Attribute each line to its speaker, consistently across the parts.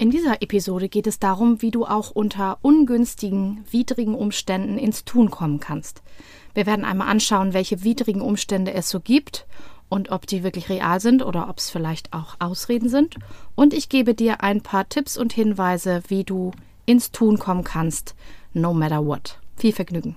Speaker 1: In dieser Episode geht es darum, wie du auch unter ungünstigen, widrigen Umständen ins Tun kommen kannst. Wir werden einmal anschauen, welche widrigen Umstände es so gibt und ob die wirklich real sind oder ob es vielleicht auch Ausreden sind. Und ich gebe dir ein paar Tipps und Hinweise, wie du ins Tun kommen kannst, no matter what. Viel Vergnügen.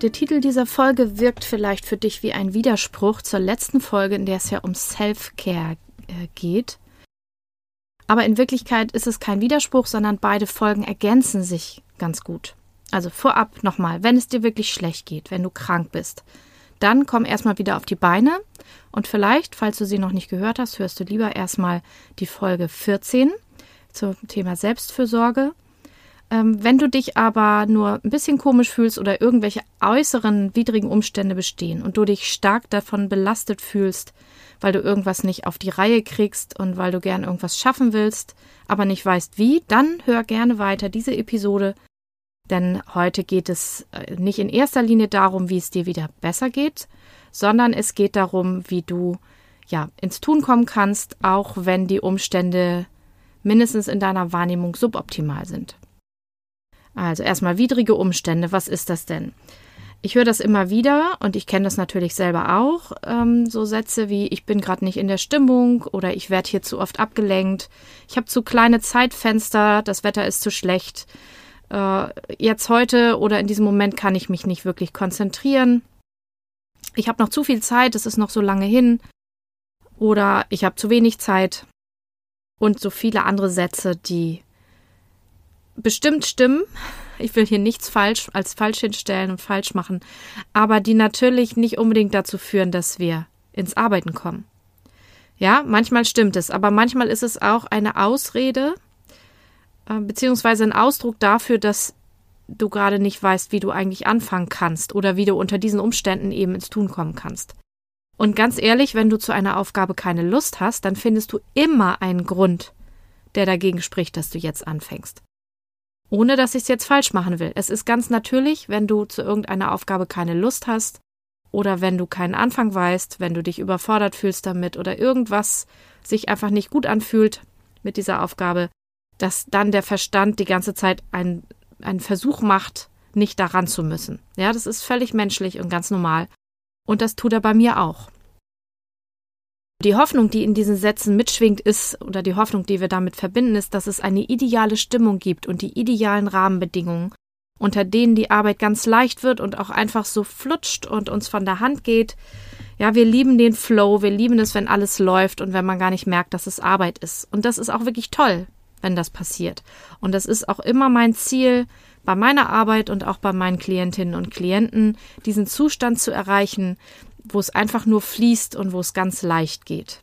Speaker 1: Der Titel dieser Folge wirkt vielleicht für dich wie ein Widerspruch zur letzten Folge, in der es ja um Self-Care äh, geht. Aber in Wirklichkeit ist es kein Widerspruch, sondern beide Folgen ergänzen sich ganz gut. Also vorab nochmal, wenn es dir wirklich schlecht geht, wenn du krank bist, dann komm erstmal wieder auf die Beine und vielleicht, falls du sie noch nicht gehört hast, hörst du lieber erstmal die Folge 14 zum Thema Selbstfürsorge ähm, wenn du dich aber nur ein bisschen komisch fühlst oder irgendwelche äußeren widrigen Umstände bestehen und du dich stark davon belastet fühlst, weil du irgendwas nicht auf die Reihe kriegst und weil du gern irgendwas schaffen willst, aber nicht weißt wie, dann hör gerne weiter diese Episode, denn heute geht es äh, nicht in erster Linie darum, wie es dir wieder besser geht, sondern es geht darum, wie du ja ins Tun kommen kannst, auch wenn die Umstände mindestens in deiner Wahrnehmung suboptimal sind. Also erstmal widrige Umstände, was ist das denn? Ich höre das immer wieder und ich kenne das natürlich selber auch. Ähm, so Sätze wie ich bin gerade nicht in der Stimmung oder ich werde hier zu oft abgelenkt. Ich habe zu kleine Zeitfenster, das Wetter ist zu schlecht. Äh, jetzt heute oder in diesem Moment kann ich mich nicht wirklich konzentrieren. Ich habe noch zu viel Zeit, es ist noch so lange hin. Oder ich habe zu wenig Zeit. Und so viele andere Sätze, die bestimmt stimmen. Ich will hier nichts falsch als falsch hinstellen und falsch machen, aber die natürlich nicht unbedingt dazu führen, dass wir ins Arbeiten kommen. Ja, manchmal stimmt es, aber manchmal ist es auch eine Ausrede, äh, beziehungsweise ein Ausdruck dafür, dass du gerade nicht weißt, wie du eigentlich anfangen kannst oder wie du unter diesen Umständen eben ins Tun kommen kannst. Und ganz ehrlich, wenn du zu einer Aufgabe keine Lust hast, dann findest du immer einen Grund, der dagegen spricht, dass du jetzt anfängst. Ohne dass ich es jetzt falsch machen will. Es ist ganz natürlich, wenn du zu irgendeiner Aufgabe keine Lust hast oder wenn du keinen Anfang weißt, wenn du dich überfordert fühlst damit oder irgendwas sich einfach nicht gut anfühlt mit dieser Aufgabe, dass dann der Verstand die ganze Zeit einen, einen Versuch macht, nicht daran zu müssen. Ja, das ist völlig menschlich und ganz normal. Und das tut er bei mir auch. Die Hoffnung, die in diesen Sätzen mitschwingt, ist, oder die Hoffnung, die wir damit verbinden, ist, dass es eine ideale Stimmung gibt und die idealen Rahmenbedingungen, unter denen die Arbeit ganz leicht wird und auch einfach so flutscht und uns von der Hand geht. Ja, wir lieben den Flow, wir lieben es, wenn alles läuft und wenn man gar nicht merkt, dass es Arbeit ist. Und das ist auch wirklich toll, wenn das passiert. Und das ist auch immer mein Ziel, bei meiner Arbeit und auch bei meinen Klientinnen und Klienten, diesen Zustand zu erreichen, wo es einfach nur fließt und wo es ganz leicht geht.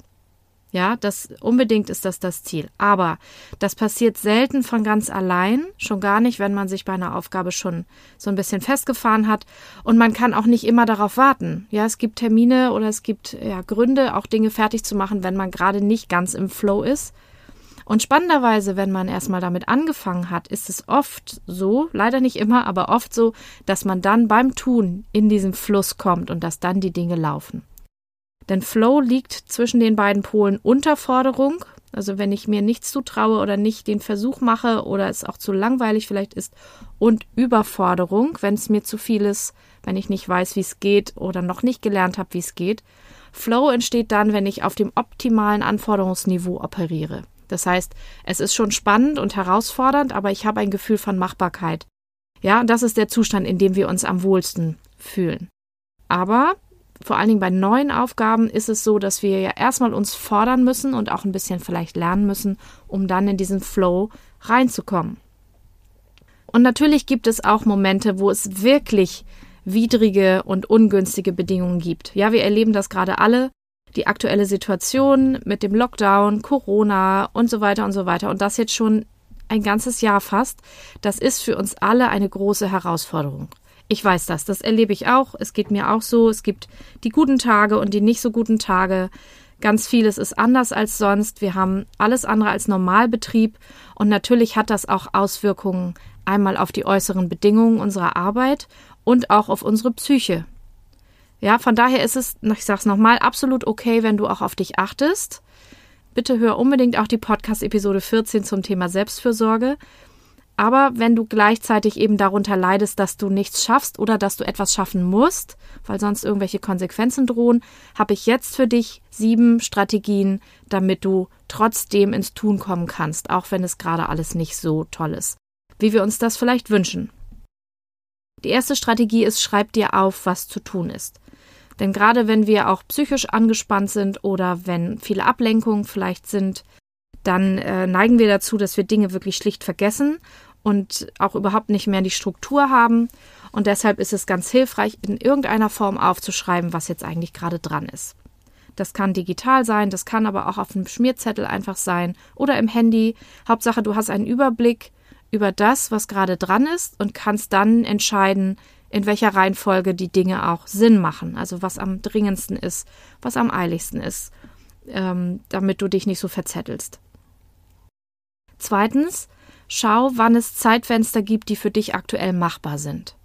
Speaker 1: Ja, das unbedingt ist das das Ziel. Aber das passiert selten von ganz allein, schon gar nicht, wenn man sich bei einer Aufgabe schon so ein bisschen festgefahren hat. Und man kann auch nicht immer darauf warten. Ja, es gibt Termine oder es gibt ja Gründe, auch Dinge fertig zu machen, wenn man gerade nicht ganz im Flow ist. Und spannenderweise, wenn man erstmal damit angefangen hat, ist es oft so, leider nicht immer, aber oft so, dass man dann beim Tun in diesen Fluss kommt und dass dann die Dinge laufen. Denn Flow liegt zwischen den beiden Polen Unterforderung, also wenn ich mir nichts zutraue oder nicht den Versuch mache oder es auch zu langweilig vielleicht ist, und Überforderung, wenn es mir zu viel ist, wenn ich nicht weiß, wie es geht oder noch nicht gelernt habe, wie es geht. Flow entsteht dann, wenn ich auf dem optimalen Anforderungsniveau operiere. Das heißt, es ist schon spannend und herausfordernd, aber ich habe ein Gefühl von Machbarkeit. Ja, das ist der Zustand, in dem wir uns am wohlsten fühlen. Aber vor allen Dingen bei neuen Aufgaben ist es so, dass wir ja erstmal uns fordern müssen und auch ein bisschen vielleicht lernen müssen, um dann in diesen Flow reinzukommen. Und natürlich gibt es auch Momente, wo es wirklich widrige und ungünstige Bedingungen gibt. Ja, wir erleben das gerade alle die aktuelle Situation mit dem Lockdown, Corona und so weiter und so weiter. Und das jetzt schon ein ganzes Jahr fast. Das ist für uns alle eine große Herausforderung. Ich weiß das, das erlebe ich auch. Es geht mir auch so. Es gibt die guten Tage und die nicht so guten Tage. Ganz vieles ist anders als sonst. Wir haben alles andere als Normalbetrieb und natürlich hat das auch Auswirkungen einmal auf die äußeren Bedingungen unserer Arbeit und auch auf unsere Psyche. Ja, von daher ist es, ich sag's nochmal, absolut okay, wenn du auch auf dich achtest. Bitte hör unbedingt auch die Podcast-Episode 14 zum Thema Selbstfürsorge. Aber wenn du gleichzeitig eben darunter leidest, dass du nichts schaffst oder dass du etwas schaffen musst, weil sonst irgendwelche Konsequenzen drohen, habe ich jetzt für dich sieben Strategien, damit du trotzdem ins Tun kommen kannst, auch wenn es gerade alles nicht so toll ist, wie wir uns das vielleicht wünschen. Die erste Strategie ist, schreib dir auf, was zu tun ist. Denn gerade wenn wir auch psychisch angespannt sind oder wenn viele Ablenkungen vielleicht sind, dann äh, neigen wir dazu, dass wir Dinge wirklich schlicht vergessen und auch überhaupt nicht mehr die Struktur haben. Und deshalb ist es ganz hilfreich, in irgendeiner Form aufzuschreiben, was jetzt eigentlich gerade dran ist. Das kann digital sein, das kann aber auch auf einem Schmierzettel einfach sein oder im Handy. Hauptsache, du hast einen Überblick über das, was gerade dran ist und kannst dann entscheiden, in welcher Reihenfolge die Dinge auch Sinn machen. Also was am dringendsten ist, was am eiligsten ist, ähm, damit du dich nicht so verzettelst. Zweitens, schau, wann es Zeitfenster gibt, die für dich aktuell machbar sind.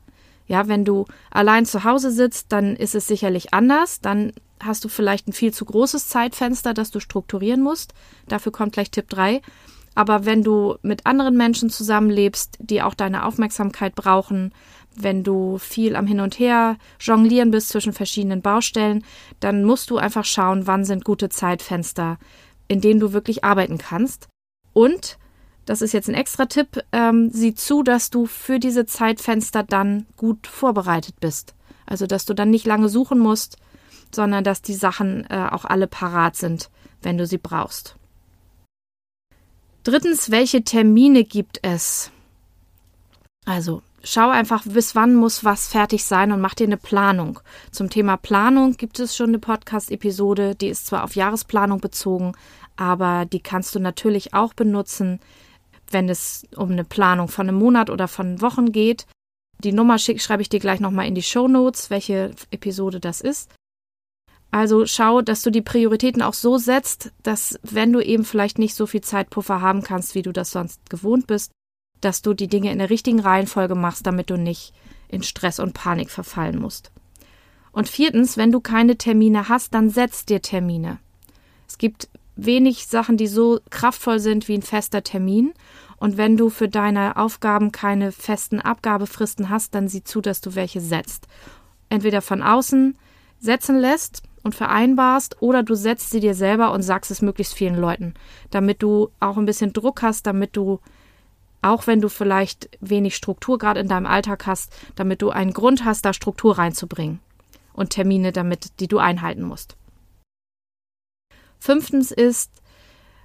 Speaker 1: Ja, wenn du allein zu Hause sitzt, dann ist es sicherlich anders. Dann hast du vielleicht ein viel zu großes Zeitfenster, das du strukturieren musst. Dafür kommt gleich Tipp 3. Aber wenn du mit anderen Menschen zusammenlebst, die auch deine Aufmerksamkeit brauchen, wenn du viel am Hin und Her jonglieren bist zwischen verschiedenen Baustellen, dann musst du einfach schauen, wann sind gute Zeitfenster, in denen du wirklich arbeiten kannst. Und, das ist jetzt ein extra Tipp, ähm, sieh zu, dass du für diese Zeitfenster dann gut vorbereitet bist. Also, dass du dann nicht lange suchen musst, sondern dass die Sachen äh, auch alle parat sind, wenn du sie brauchst. Drittens, welche Termine gibt es? Also, schau einfach, bis wann muss was fertig sein und mach dir eine Planung. Zum Thema Planung gibt es schon eine Podcast-Episode, die ist zwar auf Jahresplanung bezogen, aber die kannst du natürlich auch benutzen, wenn es um eine Planung von einem Monat oder von Wochen geht. Die Nummer schreibe ich dir gleich nochmal in die Show Notes, welche Episode das ist. Also schau, dass du die Prioritäten auch so setzt, dass wenn du eben vielleicht nicht so viel Zeitpuffer haben kannst, wie du das sonst gewohnt bist, dass du die Dinge in der richtigen Reihenfolge machst, damit du nicht in Stress und Panik verfallen musst. Und viertens, wenn du keine Termine hast, dann setz dir Termine. Es gibt wenig Sachen, die so kraftvoll sind wie ein fester Termin. Und wenn du für deine Aufgaben keine festen Abgabefristen hast, dann sieh zu, dass du welche setzt. Entweder von außen setzen lässt und vereinbarst oder du setzt sie dir selber und sagst es möglichst vielen Leuten, damit du auch ein bisschen Druck hast, damit du auch wenn du vielleicht wenig Struktur gerade in deinem Alltag hast, damit du einen Grund hast, da Struktur reinzubringen und Termine damit, die du einhalten musst. Fünftens ist,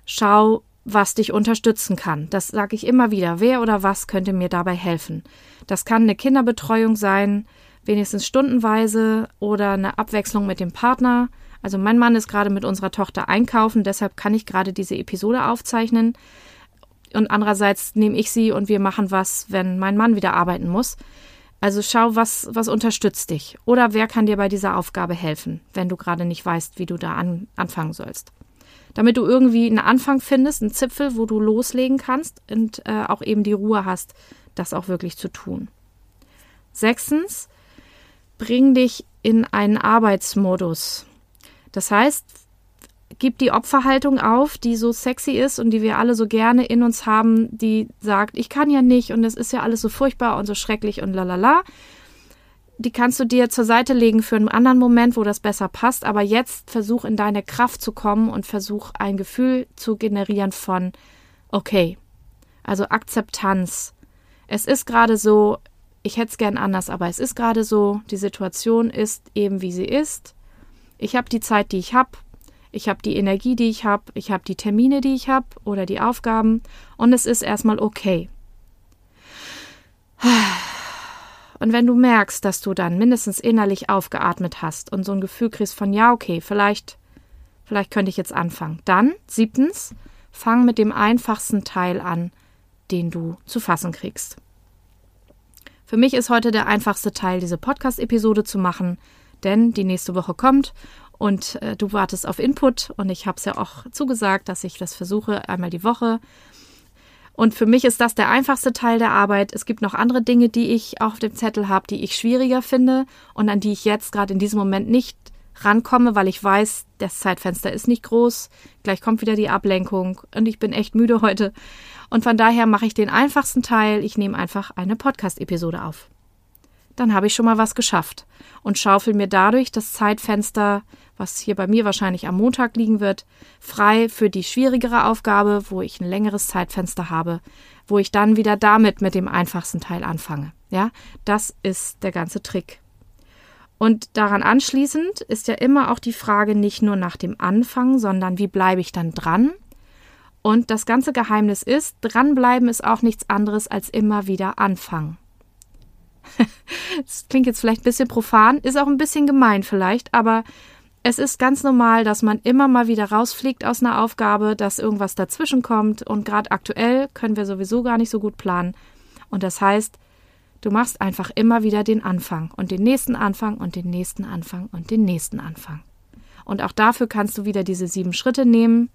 Speaker 1: schau, was dich unterstützen kann. Das sage ich immer wieder. Wer oder was könnte mir dabei helfen? Das kann eine Kinderbetreuung sein, wenigstens stundenweise oder eine Abwechslung mit dem Partner. Also mein Mann ist gerade mit unserer Tochter einkaufen, deshalb kann ich gerade diese Episode aufzeichnen. Und andererseits nehme ich sie und wir machen was, wenn mein Mann wieder arbeiten muss. Also schau, was, was unterstützt dich. Oder wer kann dir bei dieser Aufgabe helfen, wenn du gerade nicht weißt, wie du da an, anfangen sollst. Damit du irgendwie einen Anfang findest, einen Zipfel, wo du loslegen kannst und äh, auch eben die Ruhe hast, das auch wirklich zu tun. Sechstens, bring dich in einen Arbeitsmodus. Das heißt, gib die Opferhaltung auf, die so sexy ist und die wir alle so gerne in uns haben, die sagt, ich kann ja nicht und es ist ja alles so furchtbar und so schrecklich und lalala. Die kannst du dir zur Seite legen für einen anderen Moment, wo das besser passt, aber jetzt versuch in deine Kraft zu kommen und versuch ein Gefühl zu generieren von okay. Also Akzeptanz. Es ist gerade so, ich hätte es gern anders, aber es ist gerade so, die Situation ist eben wie sie ist. Ich habe die Zeit, die ich habe. Ich habe die Energie, die ich habe. Ich habe die Termine, die ich habe oder die Aufgaben. Und es ist erstmal okay. Und wenn du merkst, dass du dann mindestens innerlich aufgeatmet hast und so ein Gefühl kriegst von, ja, okay, vielleicht Vielleicht könnte ich jetzt anfangen. Dann, siebtens, fang mit dem einfachsten Teil an, den du zu fassen kriegst. Für mich ist heute der einfachste Teil, diese Podcast-Episode zu machen, denn die nächste Woche kommt und äh, du wartest auf Input und ich habe es ja auch zugesagt, dass ich das versuche einmal die Woche. Und für mich ist das der einfachste Teil der Arbeit. Es gibt noch andere Dinge, die ich auf dem Zettel habe, die ich schwieriger finde und an die ich jetzt gerade in diesem Moment nicht rankomme, weil ich weiß, das Zeitfenster ist nicht groß. Gleich kommt wieder die Ablenkung und ich bin echt müde heute. Und von daher mache ich den einfachsten Teil. Ich nehme einfach eine Podcast-Episode auf. Dann habe ich schon mal was geschafft und schaufel mir dadurch das Zeitfenster, was hier bei mir wahrscheinlich am Montag liegen wird, frei für die schwierigere Aufgabe, wo ich ein längeres Zeitfenster habe, wo ich dann wieder damit mit dem einfachsten Teil anfange. Ja, das ist der ganze Trick. Und daran anschließend ist ja immer auch die Frage nicht nur nach dem Anfang, sondern wie bleibe ich dann dran? Und das ganze Geheimnis ist, dranbleiben ist auch nichts anderes als immer wieder anfangen. das klingt jetzt vielleicht ein bisschen profan, ist auch ein bisschen gemein vielleicht, aber es ist ganz normal, dass man immer mal wieder rausfliegt aus einer Aufgabe, dass irgendwas dazwischen kommt und gerade aktuell können wir sowieso gar nicht so gut planen. Und das heißt, du machst einfach immer wieder den Anfang und den nächsten Anfang und den nächsten Anfang und den nächsten Anfang. Und auch dafür kannst du wieder diese sieben Schritte nehmen,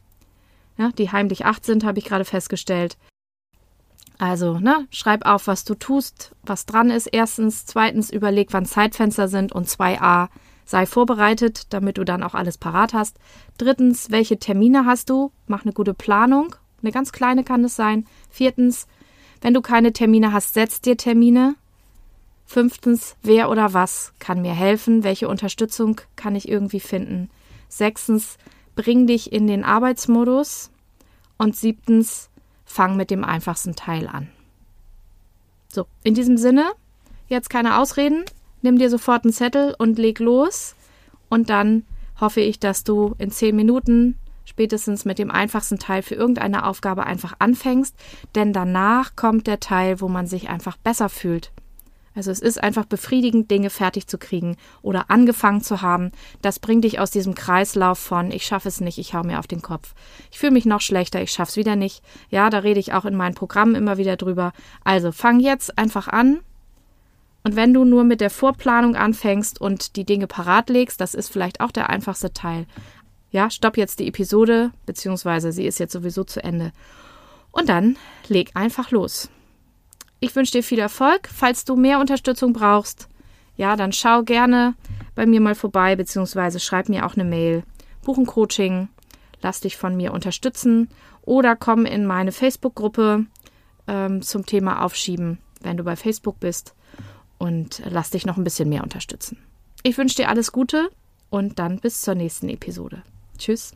Speaker 1: ja, die heimlich acht sind, habe ich gerade festgestellt. Also, ne, schreib auf, was du tust, was dran ist. Erstens, zweitens, überleg, wann Zeitfenster sind und 2a, sei vorbereitet, damit du dann auch alles parat hast. Drittens, welche Termine hast du? Mach eine gute Planung. Eine ganz kleine kann es sein. Viertens, wenn du keine Termine hast, setz dir Termine. Fünftens, wer oder was kann mir helfen? Welche Unterstützung kann ich irgendwie finden? Sechstens, bring dich in den Arbeitsmodus. Und siebtens, fang mit dem einfachsten Teil an. So, in diesem Sinne, jetzt keine Ausreden, nimm dir sofort einen Zettel und leg los. Und dann hoffe ich, dass du in zehn Minuten spätestens mit dem einfachsten Teil für irgendeine Aufgabe einfach anfängst, denn danach kommt der Teil, wo man sich einfach besser fühlt. Also es ist einfach befriedigend, Dinge fertig zu kriegen oder angefangen zu haben. Das bringt dich aus diesem Kreislauf von ich schaffe es nicht, ich hau mir auf den Kopf. Ich fühle mich noch schlechter, ich schaff's wieder nicht. Ja, da rede ich auch in meinen Programmen immer wieder drüber. Also fang jetzt einfach an. Und wenn du nur mit der Vorplanung anfängst und die Dinge parat legst, das ist vielleicht auch der einfachste Teil. Ja, stopp jetzt die Episode, beziehungsweise sie ist jetzt sowieso zu Ende. Und dann leg einfach los. Ich wünsche dir viel Erfolg. Falls du mehr Unterstützung brauchst, ja, dann schau gerne bei mir mal vorbei, beziehungsweise schreib mir auch eine Mail. Buch ein Coaching, lass dich von mir unterstützen oder komm in meine Facebook-Gruppe ähm, zum Thema Aufschieben, wenn du bei Facebook bist und lass dich noch ein bisschen mehr unterstützen. Ich wünsche dir alles Gute und dann bis zur nächsten Episode. Tschüss.